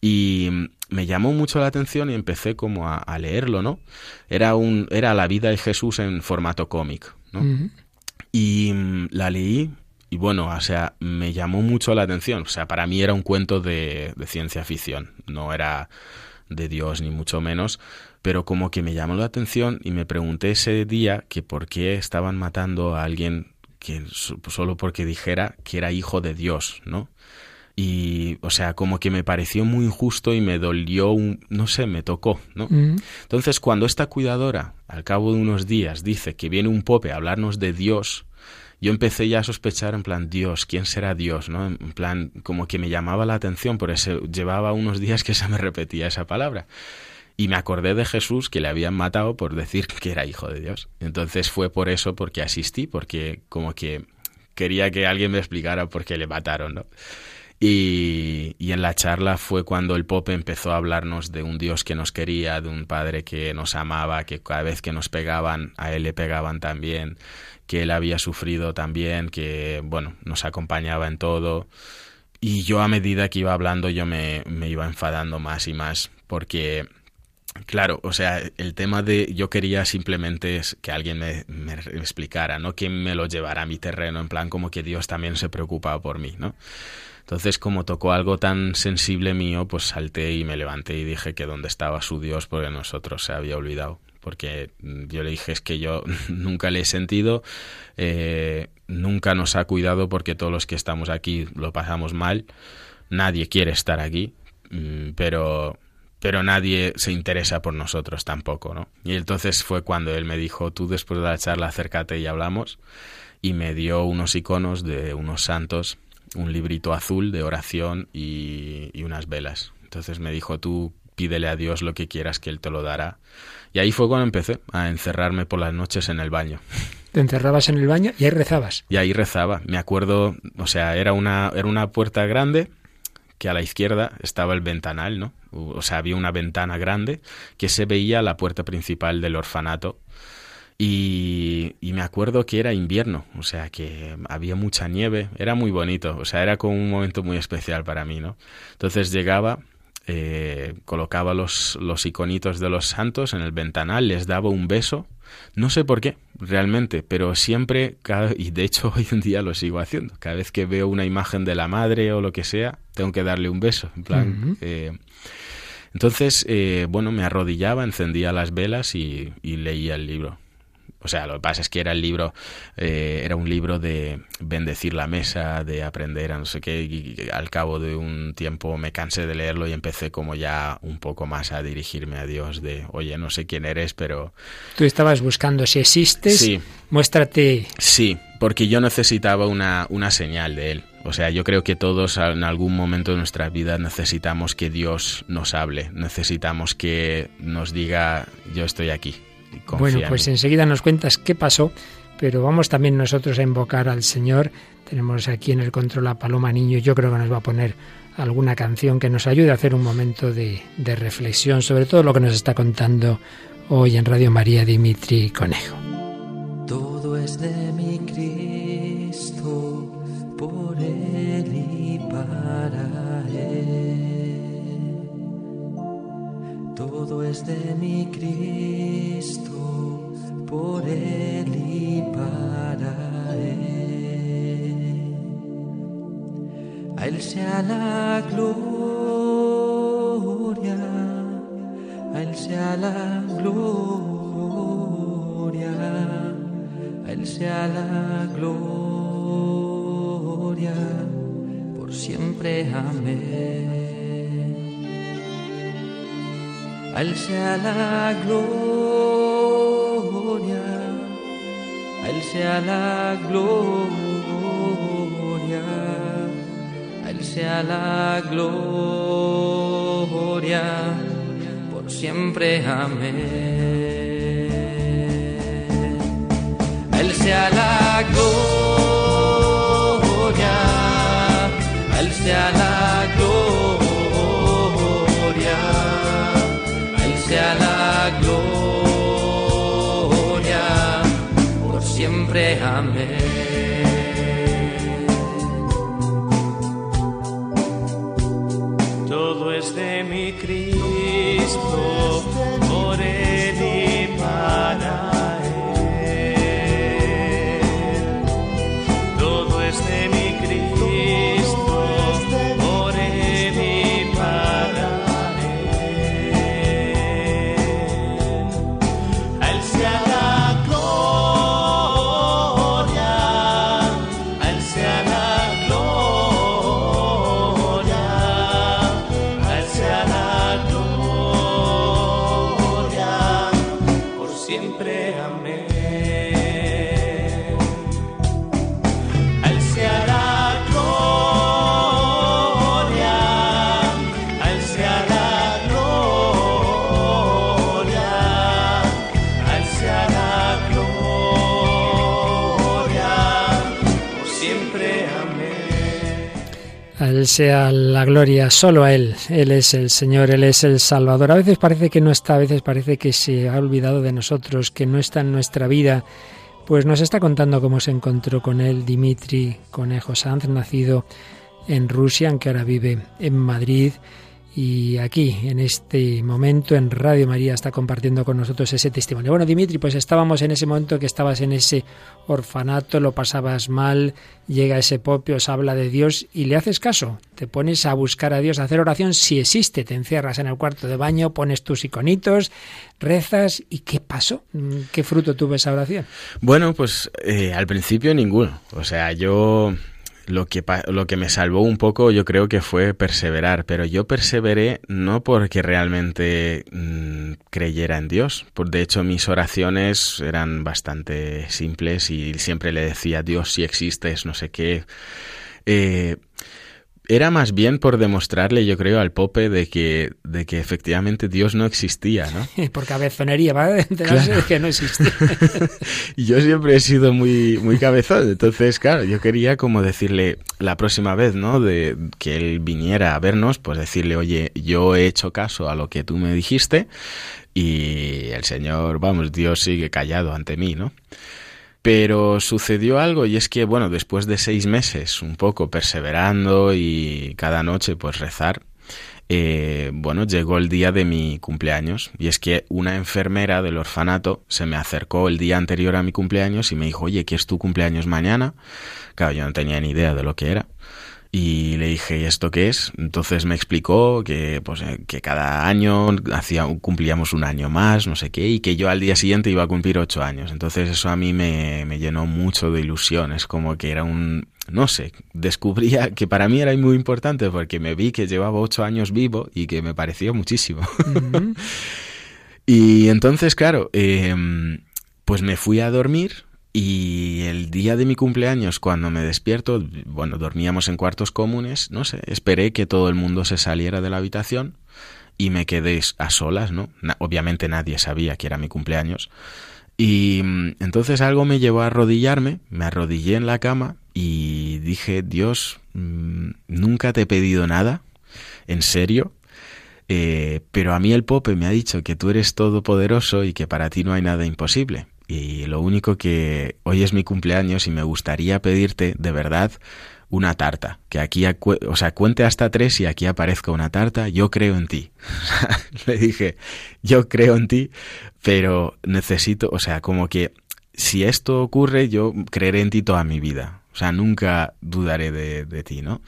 Y me llamó mucho la atención y empecé como a, leerlo, ¿no? Era, un, era la vida de Jesús en formato cómic, ¿no? Y mm, la leí y bueno, o sea, me llamó mucho la atención. O sea, para mí era un cuento de, de ciencia ficción, no era de Dios ni mucho menos, pero como que me llamó la atención y me pregunté ese día que por qué estaban matando a alguien que solo porque dijera que era hijo de Dios, ¿no? Y o sea como que me pareció muy injusto y me dolió un, no sé me tocó no mm. entonces cuando esta cuidadora al cabo de unos días dice que viene un pope a hablarnos de Dios yo empecé ya a sospechar en plan Dios quién será Dios no en plan como que me llamaba la atención por eso llevaba unos días que se me repetía esa palabra. Y me acordé de Jesús que le habían matado por decir que era hijo de Dios. Entonces fue por eso porque asistí porque como que quería que alguien me explicara por qué le mataron no y, en la charla fue cuando el Pope empezó a hablarnos de un Dios que nos quería, de un Padre que nos amaba, que cada vez que nos pegaban, a Él le pegaban también, que Él había sufrido también, que, bueno, nos acompañaba en todo. Y yo a medida que iba hablando yo me, iba enfadando más y más, porque Claro, o sea, el tema de yo quería simplemente que alguien me, me, explicara, no que me lo llevara a mi terreno, en plan como que Dios también se preocupaba por mí, ¿no? Entonces, como tocó algo tan sensible mío, pues salté y me levanté y dije que dónde estaba su Dios porque nosotros se había olvidado. Porque yo le dije es que yo [laughs] nunca le he sentido, eh, nunca nos ha cuidado porque todos los que estamos aquí lo pasamos mal, nadie quiere estar aquí, mm, pero pero nadie se interesa por nosotros tampoco, ¿no? Y entonces fue cuando él me dijo, tú después de la charla acércate y hablamos, y me dio unos iconos de unos santos un librito azul de oración y, unas velas. Entonces me dijo, tú pídele a Dios lo que quieras que Él te lo dará. Y ahí fue cuando empecé a encerrarme por las noches en el baño. Te encerrabas en el baño y ahí rezabas. Y ahí rezaba. Me acuerdo, o sea, era una, era una puerta grande que a la izquierda estaba el ventanal, ¿no? O sea, había una ventana grande que se veía la puerta principal del orfanato Y, y, me acuerdo que era invierno, o sea que había mucha nieve, era muy bonito, o sea, era como un momento muy especial para mí, ¿no? Entonces llegaba, eh, colocaba los, los iconitos de los santos en el ventanal, les daba un beso, no sé por qué, realmente, pero siempre, cada, y de hecho [laughs] hoy en día lo sigo haciendo, cada vez que veo una imagen de la madre o lo que sea, tengo que darle un beso, en plan... eh, entonces, eh, bueno, me arrodillaba, encendía las velas y, y leía el libro. O sea, lo que pasa es que era el libro, eh, era un libro de bendecir la mesa, de aprender a no sé qué, y al cabo de un tiempo me cansé de leerlo y empecé como ya un poco más a dirigirme a Dios de, oye, no sé quién eres, pero... Tú estabas buscando si existes, Sí. muéstrate. Sí, porque yo necesitaba una, una señal de Él. O sea, yo creo que todos en algún momento de nuestra vida necesitamos que Dios nos hable, necesitamos que nos diga, yo estoy aquí. Y Bueno, en pues mí". enseguida nos cuentas qué pasó, pero vamos también nosotros a invocar al Señor. Tenemos aquí en el control a Paloma Niño, yo creo que nos va a poner alguna canción que nos ayude a hacer un momento de, de reflexión sobre todo lo que nos está contando hoy en Radio María Dimitri Conejo. Todo es de de mi Cristo, por Él y para Él. A Él sea la gloria, a Él sea la gloria, a Él sea la gloria, por siempre amén. A Él sea la gloria, a sea la gloria, a Él sea la gloria, por siempre amén. A sea la gloria, a Él sea la siempre amén. Todo es de mi Cristo, Sea la gloria, solo a Él. Él es el Señor, Él es el Salvador. A veces parece que no está, a veces parece que se ha olvidado de nosotros, que no está en nuestra vida. Pues nos está contando cómo se encontró con él Dimitri Conejo Sanz, nacido en Rusia, aunque ahora vive en Madrid. Y aquí, en este momento, en Radio María, está compartiendo con nosotros ese testimonio. Bueno, Dimitri, pues estábamos en ese momento que estabas en ese orfanato, lo pasabas mal, llega ese popio, os habla de Dios y le haces caso. Te pones a buscar a Dios, a hacer oración si existe. Te encierras en el cuarto de baño, pones tus iconitos, rezas. ¿Y qué pasó? ¿Qué fruto tuvo esa oración? Bueno, pues eh, al principio ninguno. O sea, yo lo que, lo que me salvó un poco yo creo que fue perseverar, pero yo perseveré no porque realmente mm, creyera en Dios. De hecho, mis oraciones eran bastante simples y siempre le decía, Dios, si existes, no sé qué. Eh, era más bien por demostrarle, yo creo, al Pope de que, de que efectivamente Dios no existía, ¿no? [laughs] Por cabezonería, va a enterarse Claro. de que no existe. y [laughs] yo siempre he sido muy, muy cabezón, entonces, claro, yo quería como decirle la próxima vez, ¿no? De que él viniera a vernos, pues decirle, oye, yo he hecho caso a lo que tú me dijiste y el Señor, vamos, Dios sigue callado ante mí, ¿no? Pero sucedió algo y es que, bueno, después de seis meses, un poco perseverando y cada noche pues rezar, eh, bueno, llegó el día de mi cumpleaños y es que una enfermera del orfanato se me acercó el día anterior a mi cumpleaños y me dijo, oye, ¿qué es tu cumpleaños mañana? Claro, yo no tenía ni idea de lo que era. Y le dije, ¿y esto qué es? Entonces me explicó que, pues, eh, que cada año hacía, cumplíamos un año más, no sé qué, y que yo al día siguiente iba a cumplir ocho años. Entonces eso a mí me, me llenó mucho de ilusión. Es como que era un, no sé, descubría que para mí era muy importante porque me vi que llevaba ocho años vivo y que me pareció muchísimo. [laughs] Y entonces, claro, eh, pues me fui a dormir y el día de mi cumpleaños, cuando me despierto, bueno, dormíamos en cuartos comunes, no sé, esperé que todo el mundo se saliera de la habitación y me quedé a solas, ¿no? Obviamente nadie sabía que era mi cumpleaños. Y mm, entonces algo me llevó a arrodillarme, me arrodillé en la cama y dije, Dios, mm, nunca te he pedido nada, en serio, eh, pero a mí el Pope me ha dicho que tú eres todopoderoso y que para ti no hay nada imposible. Y lo único que hoy es mi cumpleaños y me gustaría pedirte de verdad una tarta. Que aquí, o sea, cuente hasta tres y aquí aparezca una tarta. Yo creo en ti. [laughs] Le dije, yo creo en ti, pero necesito, o sea, como que si esto ocurre, yo creeré en ti toda mi vida. O sea, nunca dudaré de, de ti, ¿no?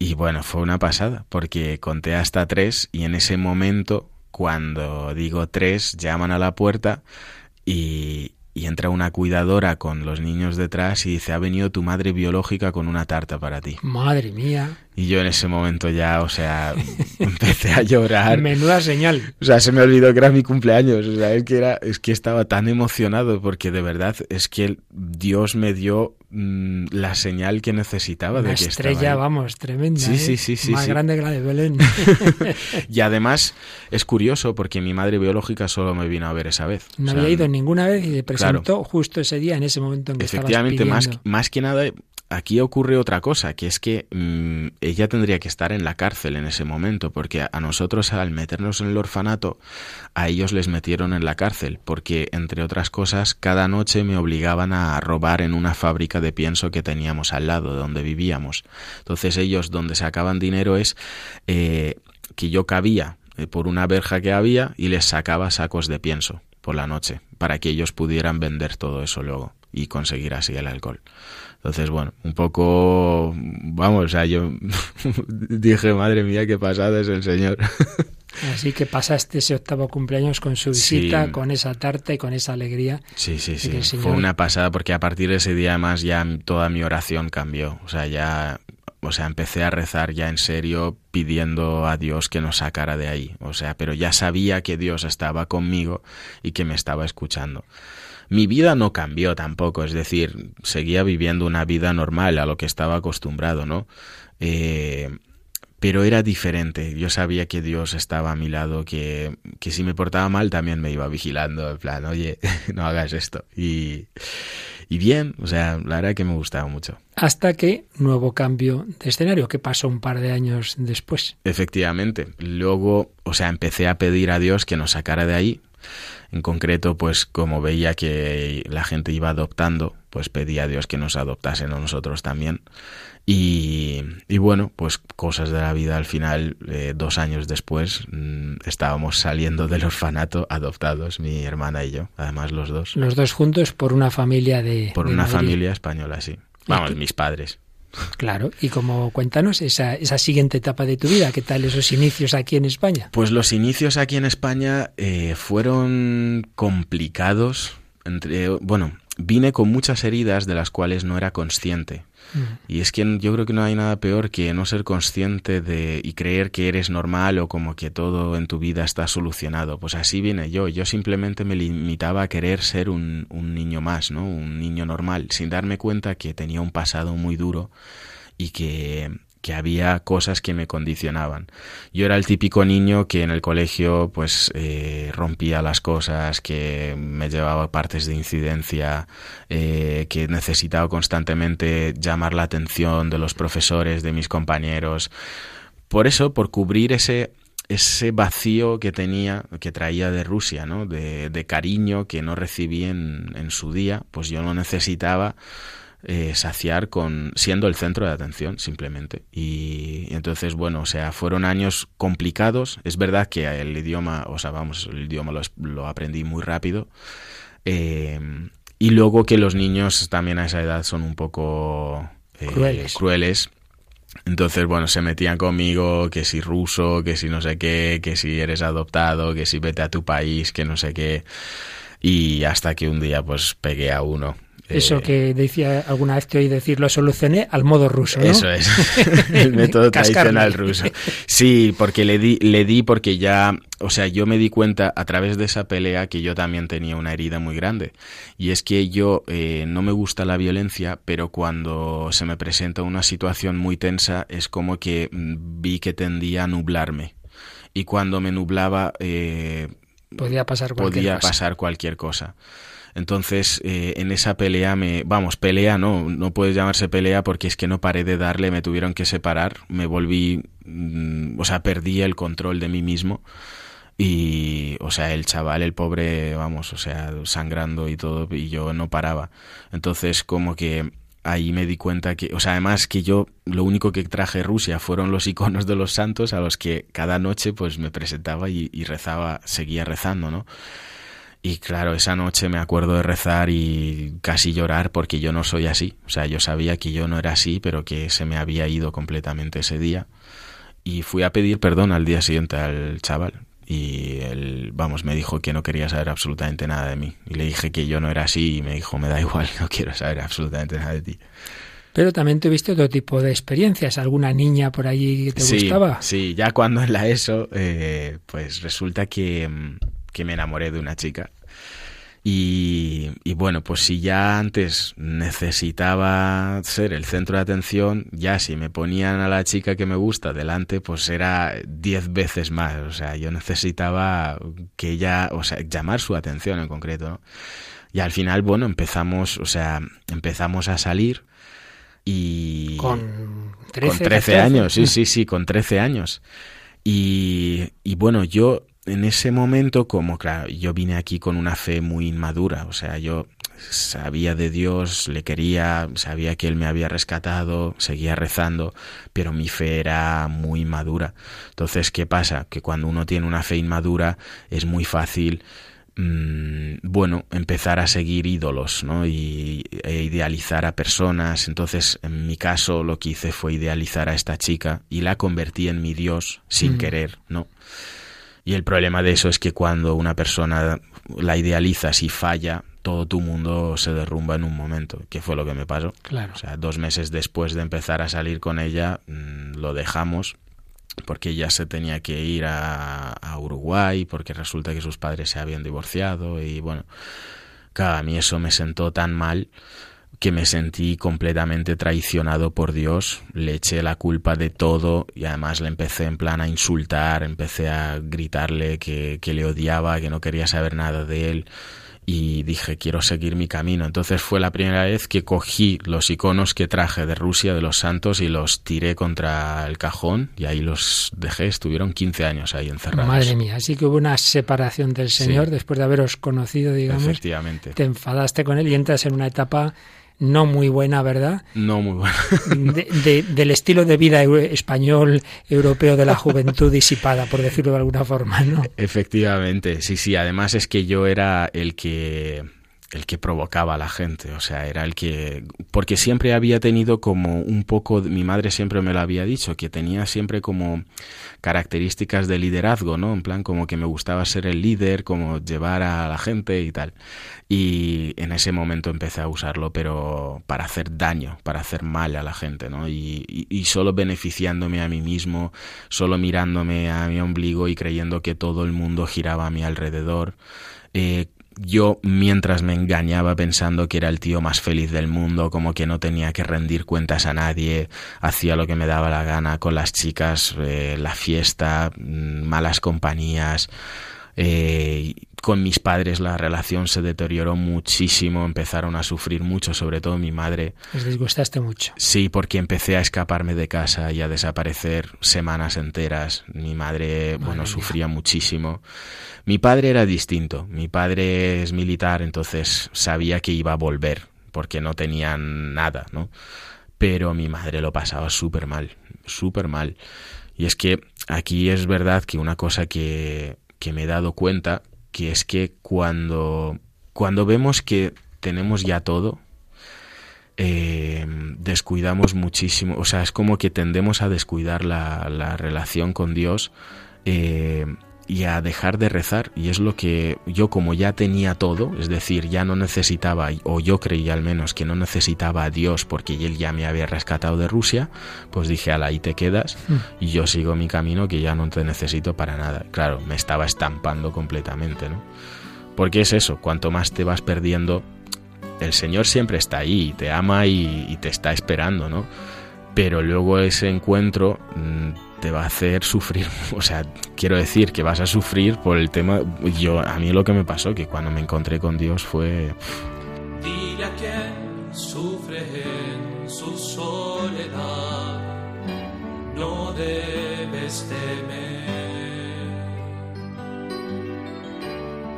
Y bueno, fue una pasada, porque conté hasta tres y en ese momento, cuando digo tres, llaman a la puerta y, entra una cuidadora con los niños detrás y dice, ha venido tu madre biológica con una tarta para ti. Madre mía. Y yo en ese momento ya, o sea, [laughs] empecé a llorar. Menuda señal. O sea, se me olvidó que era mi cumpleaños. O sea, es que era, es que estaba tan emocionado porque de verdad es que Dios me dio mm, la señal que necesitaba Una de que estaba estrella, ahí. vamos, tremenda. Sí, ¿eh? sí, sí, sí, Más sí. grande que la de Belén. [laughs] Y además es curioso porque mi madre biológica solo me vino a ver esa vez. No O sea, había ido ninguna vez y se presentó justo ese día, en ese momento en que Efectivamente, estabas más, más que nada, aquí ocurre otra cosa, que es que mm, ella tendría que estar en la cárcel en ese momento, porque a, nosotros al meternos en el orfanato, a ellos les metieron en la cárcel, porque entre otras cosas, cada noche me obligaban a robar en una fábrica de pienso que teníamos al lado de donde vivíamos. Entonces ellos donde sacaban dinero es eh, que yo cabía eh, por una verja que había y les sacaba sacos de pienso por la noche para que ellos pudieran vender todo eso luego y conseguir así el alcohol. Entonces, bueno, un poco, vamos, o sea, yo [laughs] dije, madre mía, qué pasada es el Señor. [laughs] Así que pasaste ese octavo cumpleaños con su Sí. visita, con esa tarta y con esa alegría. Sí, sí, sí. Fue una pasada porque a partir de ese día además ya toda mi oración cambió. O sea, ya, o sea, empecé a rezar ya en serio pidiendo a Dios que nos sacara de ahí. O sea, pero ya sabía que Dios estaba conmigo y que me estaba escuchando. Mi vida no cambió tampoco, es decir, seguía viviendo una vida normal a lo que estaba acostumbrado, ¿no? Eh, pero era diferente. Yo sabía que Dios estaba a mi lado, que, que si me portaba mal también me iba vigilando, en plan, oye, [laughs] no hagas esto. Y, y bien, o sea, la verdad que me gustaba mucho. Hasta que nuevo cambio de escenario, que pasó un par de años después. Efectivamente. Luego, o sea, empecé a pedir a Dios que nos sacara de ahí. En concreto, pues como veía que la gente iba adoptando, pues pedí a Dios que nos adoptasen a nosotros también. Y, y bueno, pues cosas de la vida al final, eh, dos años después, mm, estábamos saliendo del orfanato adoptados, mi hermana y yo, además los dos, Los dos juntos por una familia de. por de una Madrid. familia española, sí. Vamos, mis padres. Claro, y como cuéntanos esa, esa siguiente etapa de tu vida, ¿qué tal esos inicios aquí en España? Pues los inicios aquí en España eh, fueron complicados. Entre, bueno, vine con muchas heridas de las cuales no era consciente. Y es que yo creo que no hay nada peor que no ser consciente de y creer que eres normal o como que todo en tu vida está solucionado. Pues así vine yo. Yo simplemente me limitaba a querer ser un, un niño más, ¿no? Un niño normal, sin darme cuenta que tenía un pasado muy duro y que, que había cosas que me condicionaban. Yo era el típico niño que en el colegio pues eh, rompía las cosas, que me llevaba partes de incidencia, eh, que necesitaba constantemente llamar la atención de los profesores, de mis compañeros. Por eso, por cubrir ese ese vacío que tenía, que traía de Rusia, ¿no? De, de cariño que no recibí en, en su día, pues yo lo necesitaba eh, saciar con siendo el centro de atención simplemente y, y entonces bueno o sea fueron años complicados es verdad que el idioma o sea vamos el idioma lo, lo aprendí muy rápido eh, y luego que los niños también a esa edad son un poco eh, Crueles. crueles entonces, bueno, se metían conmigo, que si ruso, que si no sé qué, que si eres adoptado, que si vete a tu país, que no sé qué. Y hasta que un día pues pegué a uno. Eso Eh, que decía alguna vez te oí decir, lo solucioné al modo ruso, ¿no? Eso es, [laughs] el método [laughs] tradicional ruso. Sí, porque le di, le di porque ya, o sea, yo me di cuenta a través de esa pelea que yo también tenía una herida muy grande. Y es que yo eh, no me gusta la violencia, pero cuando se me presenta una situación muy tensa es como que mm, vi que tendía a nublarme. Y cuando me nublaba, eh, Podía pasar cualquier podía cosa. pasar cualquier cosa. Entonces, eh, en esa pelea me... Vamos, pelea no, no puede llamarse pelea porque es que no paré de darle, me tuvieron que separar, me volví... mm, o sea, perdí el control de mí mismo. Y, o sea, el chaval, el pobre, vamos, o sea, sangrando y todo, y yo no paraba. Entonces, como que ahí me di cuenta que, o sea, además que yo lo único que traje Rusia fueron los iconos de los santos a los que cada noche pues me presentaba y, y rezaba, seguía rezando, ¿no? Y claro, esa noche me acuerdo de rezar y casi llorar porque yo no soy así. O sea, yo sabía que yo no era así, pero que se me había ido completamente ese día. Y fui a pedir perdón al día siguiente al chaval. Y él, vamos, me dijo que no quería saber absolutamente nada de mí. Y le dije que yo no era así y me dijo, me da igual, [laughs] no quiero saber absolutamente nada de ti. Pero también tuviste otro tipo de experiencias. ¿Alguna niña por allí que te sí, gustaba? Sí, ya cuando en la ESO, eh, pues resulta que, mm, que me enamoré de una chica. Y, y bueno, pues si ya antes necesitaba ser el centro de atención, ya si me ponían a la chica que me gusta delante, pues era diez veces más. O sea, yo necesitaba que ella, o sea, llamar su atención en concreto, ¿no? Y al final, bueno, empezamos, o sea, empezamos a salir y... Con 13, con 13 años, sí, [laughs] sí, sí, con 13 años. Y, y bueno, yo en ese momento, como claro, yo vine aquí con una fe muy inmadura, o sea, yo sabía de Dios, le quería, sabía que Él me había rescatado, seguía rezando, pero mi fe era muy inmadura. Entonces, ¿qué pasa? Que cuando uno tiene una fe inmadura es muy fácil mm, bueno, empezar a seguir ídolos, ¿no? Y e idealizar a personas. Entonces, en mi caso, lo que hice fue idealizar a esta chica y la convertí en mi Dios sin Mm. querer, ¿no? Y el problema de eso es que cuando una persona la idealizas y falla, todo tu mundo se derrumba en un momento, que fue lo que me pasó. Claro. O sea, dos meses después de empezar a salir con ella, mm, lo dejamos porque ella se tenía que ir a, a Uruguay, porque resulta que sus padres se habían divorciado y bueno, claro, a mí eso me sentó tan mal que me sentí completamente traicionado por Dios, le eché la culpa de todo y además le empecé en plan a insultar, empecé a gritarle que, que le odiaba, que no quería saber nada de él y dije quiero seguir mi camino. Entonces fue la primera vez que cogí los iconos que traje de Rusia, de los santos, y los tiré contra el cajón y ahí los dejé. Estuvieron 15 años ahí encerrados. Madre mía, así que hubo una separación del Sí. Señor después de haberos conocido, digamos. Efectivamente. Te enfadaste con él y entras en una etapa no muy buena, ¿verdad? No muy bueno. [laughs] De- de- del estilo de vida español, europeo de la juventud disipada, por decirlo de alguna forma, ¿no? Efectivamente, sí, sí. Además es que yo era el que el que provocaba a la gente, o sea, era el que porque siempre había tenido como un poco mi madre siempre me lo había dicho, que tenía siempre como características de liderazgo, ¿no? En plan como que me gustaba ser el líder, como llevar a la gente y tal. Y en ese momento empecé a usarlo, pero para hacer daño, para hacer mal a la gente, ¿no? Y, y, solo beneficiándome a mí mismo, solo mirándome a mi ombligo y creyendo que todo el mundo giraba a mi alrededor. Eh, yo mientras me engañaba pensando que era el tío más feliz del mundo, como que no tenía que rendir cuentas a nadie, hacía lo que me daba la gana con las chicas, eh, la fiesta, mm, malas compañías. Eh, con mis padres la relación se deterioró muchísimo, empezaron a sufrir mucho, sobre todo mi madre. Les disgustaste mucho. Sí, porque empecé a escaparme de casa y a desaparecer semanas enteras. Mi madre, bueno, sufría muchísimo. Mi padre era distinto. Mi padre es militar, entonces sabía que iba a volver, porque no tenían nada, ¿no? Pero mi madre lo pasaba súper mal, súper mal. Y es que aquí es verdad que una cosa que que me he dado cuenta, que es que cuando, cuando vemos que tenemos ya todo, eh, descuidamos muchísimo, o sea, es como que tendemos a descuidar la, la relación con Dios eh, y a dejar de rezar. Y es lo que yo como ya tenía todo, es decir, ya no necesitaba, o yo creía al menos que no necesitaba a Dios porque él ya me había rescatado de Rusia, pues dije, ala, ahí te quedas y yo sigo mi camino que ya no te necesito para nada. Claro, me estaba estampando completamente, ¿no? Porque es eso, cuanto más te vas perdiendo, el Señor siempre está ahí, te ama y, y te está esperando, ¿no? Pero luego ese encuentro te va a hacer sufrir, [laughs] o sea, quiero decir que vas a sufrir por el tema, yo a mí lo que me pasó que cuando me encontré con Dios fue Dile a quien sufre en su soledad, no debes temer,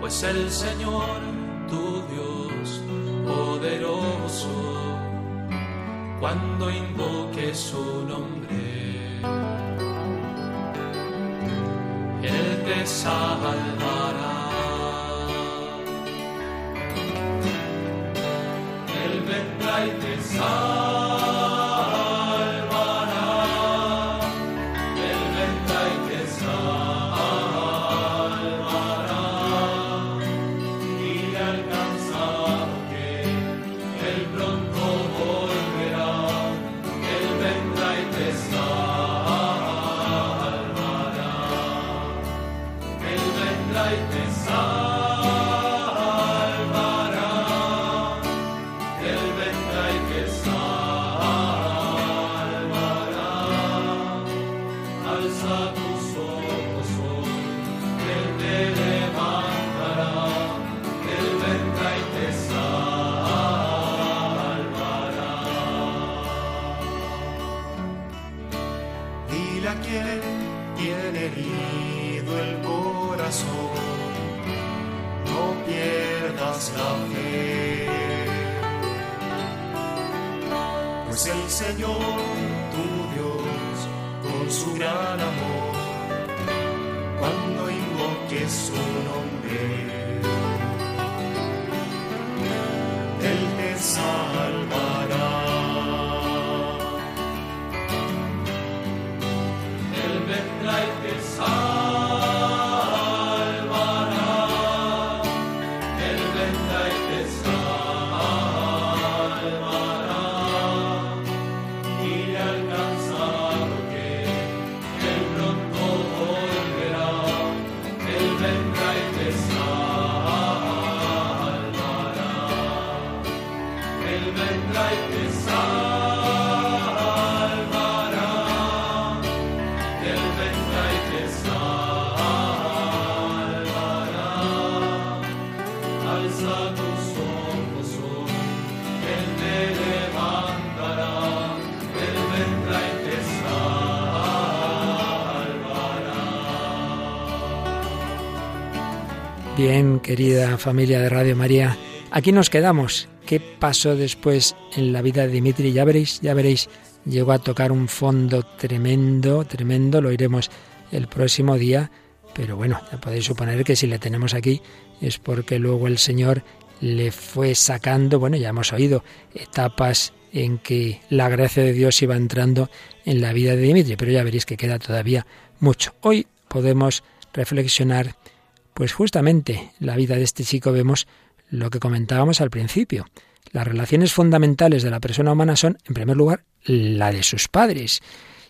pues el Señor, tu Dios poderoso, cuando invoque su nombre, te salvará. Él vendrá y te salvará. Querida familia de Radio María, aquí nos quedamos. ¿Qué pasó después en la vida de Dimitri? Ya veréis, ya veréis, llegó a tocar un fondo tremendo, tremendo, lo iremos el próximo día, pero bueno, ya podéis suponer que si le tenemos aquí es porque luego el Señor le fue sacando, bueno, ya hemos oído etapas en que la gracia de Dios iba entrando en la vida de Dimitri, pero ya veréis que queda todavía mucho. Hoy podemos reflexionar, pues justamente en la vida de este chico vemos lo que comentábamos al principio. Las relaciones fundamentales de la persona humana son, en primer lugar, la de sus padres.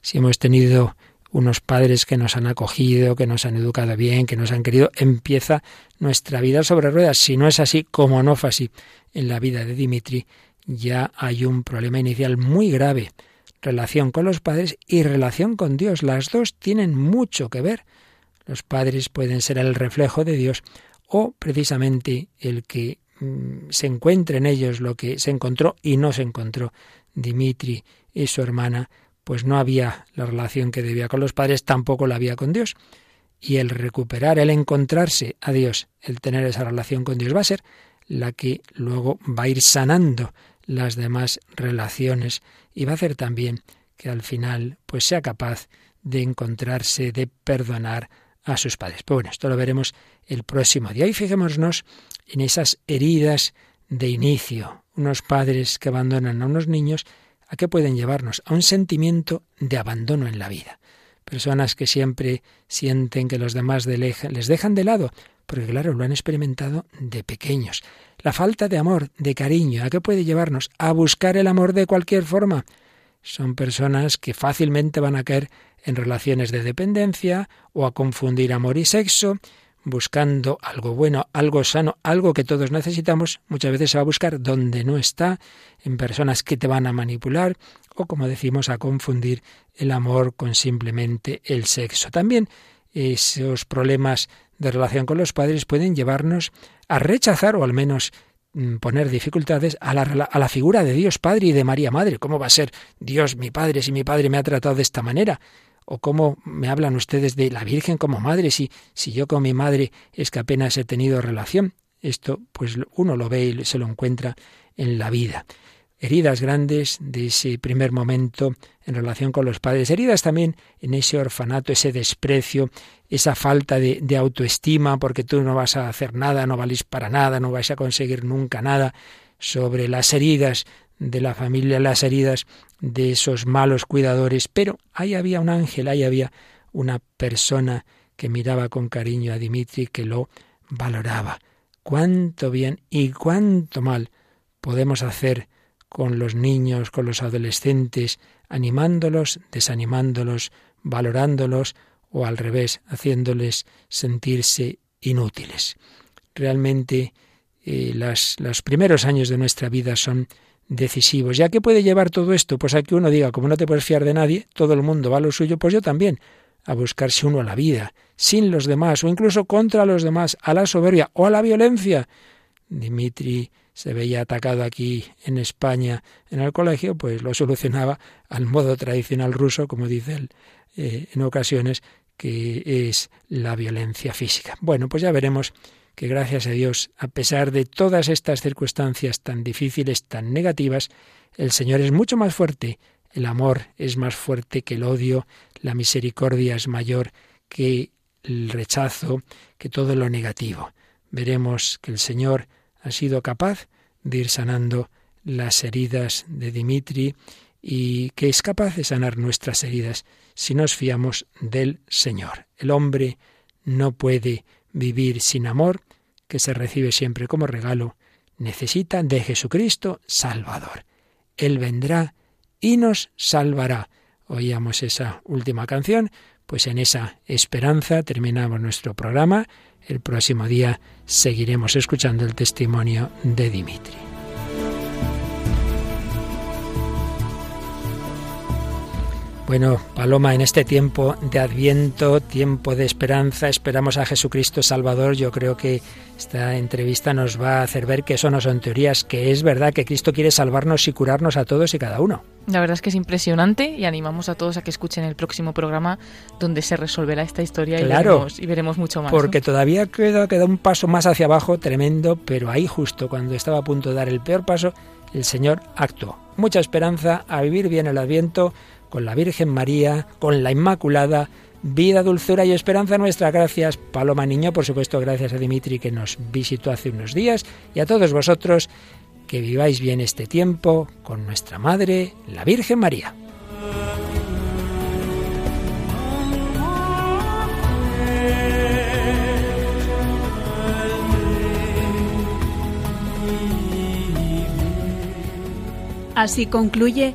Si hemos tenido unos padres que nos han acogido, que nos han educado bien, que nos han querido, empieza nuestra vida sobre ruedas. Si no es así, como no fue así en la vida de Dimitri, ya hay un problema inicial muy grave. Relación con los padres y relación con Dios. Las dos tienen mucho que ver. Los padres pueden ser el reflejo de Dios o precisamente el que mm, se encuentre en ellos lo que se encontró y no se encontró Dimitri y su hermana, pues no había la relación que debía con los padres, tampoco la había con Dios. Y el recuperar, el encontrarse a Dios, el tener esa relación con Dios va a ser la que luego va a ir sanando las demás relaciones y va a hacer también que al final pues sea capaz de encontrarse, de perdonar a sus padres. Pues bueno, esto lo veremos el próximo día. Y fijémonos en esas heridas de inicio, unos padres que abandonan a unos niños, ¿a qué pueden llevarnos? A un sentimiento de abandono en la vida. Personas que siempre sienten que los demás les dejan de lado, porque claro, lo han experimentado de pequeños. La falta de amor, de cariño, ¿a qué puede llevarnos? A buscar el amor de cualquier forma. Son personas que fácilmente van a caer en relaciones de dependencia o a confundir amor y sexo, buscando algo bueno, algo sano, algo que todos necesitamos, muchas veces se va a buscar donde no está, en personas que te van a manipular o, como decimos, a confundir el amor con simplemente el sexo. También esos problemas de relación con los padres pueden llevarnos a rechazar o al menos mm, poner dificultades a la, a la, figura de Dios Padre y de María Madre. ¿Cómo va a ser Dios mi Padre si mi Padre me ha tratado de esta manera? ¿O cómo me hablan ustedes de la Virgen como madre si, si yo con mi madre es que apenas he tenido relación? Esto pues uno lo ve y se lo encuentra en la vida heridas grandes de ese primer momento en relación con los padres, heridas también en ese orfanato, ese desprecio, esa falta de, autoestima, porque tú no vas a hacer nada, no valís para nada, no vais a conseguir nunca nada, sobre las heridas de la familia, las heridas de esos malos cuidadores, pero ahí había un ángel, ahí había una persona que miraba con cariño a Dimitri, que lo valoraba. Cuánto bien y cuánto mal podemos hacer con los niños, con los adolescentes, animándolos, desanimándolos, valorándolos o al revés, haciéndoles sentirse inútiles. Realmente eh, las, los primeros años de nuestra vida son decisivos. ¿Ya qué puede llevar todo esto? Pues a que uno diga, como no te puedes fiar de nadie, todo el mundo va a lo suyo, pues yo también, a buscarse uno a la vida, sin los demás, o incluso contra los demás, a la soberbia o a la violencia. Dimitri se veía atacado aquí en España en el colegio, pues lo solucionaba al modo tradicional ruso, como dice él eh, en ocasiones, que es la violencia física. Bueno, pues ya veremos que gracias a Dios, a pesar de todas estas circunstancias tan difíciles, tan negativas, el Señor es mucho más fuerte, el amor es más fuerte que el odio, la misericordia es mayor que el rechazo, que todo lo negativo. Veremos que el Señor ha sido capaz de ir sanando las heridas de Dimitri y que es capaz de sanar nuestras heridas si nos fiamos del Señor. El hombre no puede vivir sin amor, que se recibe siempre como regalo, necesita de Jesucristo Salvador. Él vendrá y nos salvará. Oíamos esa última canción, pues en esa esperanza terminamos nuestro programa. El próximo día seguiremos escuchando el testimonio de Dimitri. Bueno, Paloma, en este tiempo de Adviento, tiempo de esperanza, esperamos a Jesucristo Salvador. Yo creo que esta entrevista nos va a hacer ver que eso no son teorías, que es verdad que Cristo quiere salvarnos y curarnos a todos y cada uno. La verdad es que es impresionante y animamos a todos a que escuchen el próximo programa donde se resolverá esta historia y, veremos, y veremos mucho más. Porque todavía queda, queda un paso más hacia abajo tremendo, pero ahí justo cuando estaba a punto de dar el peor paso, el Señor actuó. Mucha esperanza a vivir bien el Adviento con la Virgen María, con la Inmaculada, vida, dulzura y esperanza nuestra. Gracias, Paloma Niño, por supuesto, gracias a Dimitri que nos visitó hace unos días y a todos vosotros que viváis bien este tiempo con nuestra Madre, la Virgen María. Así concluye